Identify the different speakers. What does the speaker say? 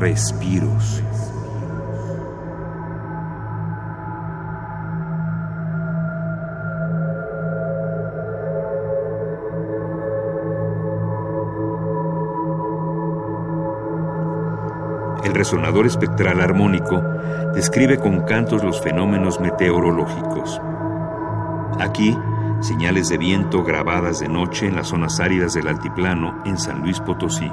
Speaker 1: respiros. El resonador espectral armónico describe con cantos los fenómenos meteorológicos. Aquí, señales de viento grabadas de noche en las zonas áridas del altiplano en San Luis Potosí.